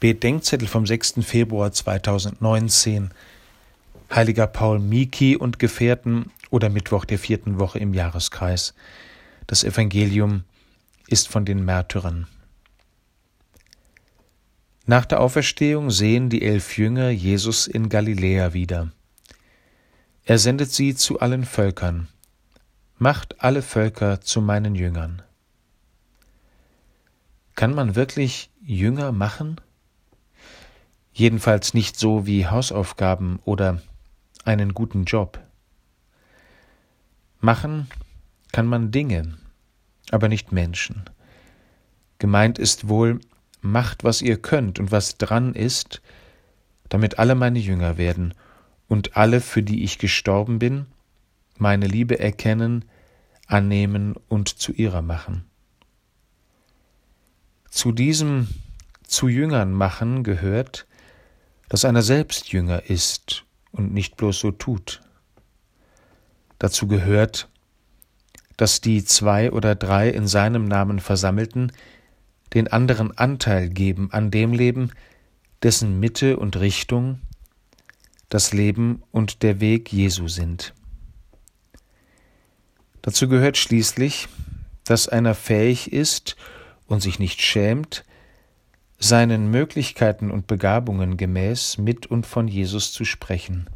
Bedenkzettel vom 6. Februar 2019. Heiliger Paul Miki und Gefährten oder Mittwoch der vierten Woche im Jahreskreis. Das Evangelium ist von den Märtyrern. Nach der Auferstehung sehen die elf Jünger Jesus in Galiläa wieder. Er sendet sie zu allen Völkern. Macht alle Völker zu meinen Jüngern. Kann man wirklich Jünger machen? Jedenfalls nicht so wie Hausaufgaben oder einen guten Job. Machen kann man Dinge, aber nicht Menschen. Gemeint ist wohl, macht, was ihr könnt und was dran ist, damit alle meine Jünger werden und alle, für die ich gestorben bin, meine Liebe erkennen, annehmen und zu ihrer machen. Zu diesem zu Jüngern machen gehört, dass einer selbst Jünger ist und nicht bloß so tut. Dazu gehört, dass die zwei oder drei in seinem Namen Versammelten den anderen Anteil geben an dem Leben, dessen Mitte und Richtung das Leben und der Weg Jesu sind. Dazu gehört schließlich, dass einer fähig ist und sich nicht schämt, seinen Möglichkeiten und Begabungen gemäß mit und von Jesus zu sprechen.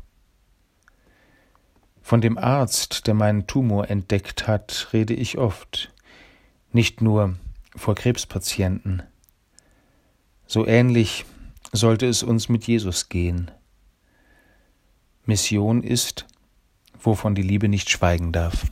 Von dem Arzt, der meinen Tumor entdeckt hat, rede ich oft, nicht nur vor Krebspatienten. So ähnlich sollte es uns mit Jesus gehen. Mission ist, wovon die Liebe nicht schweigen darf.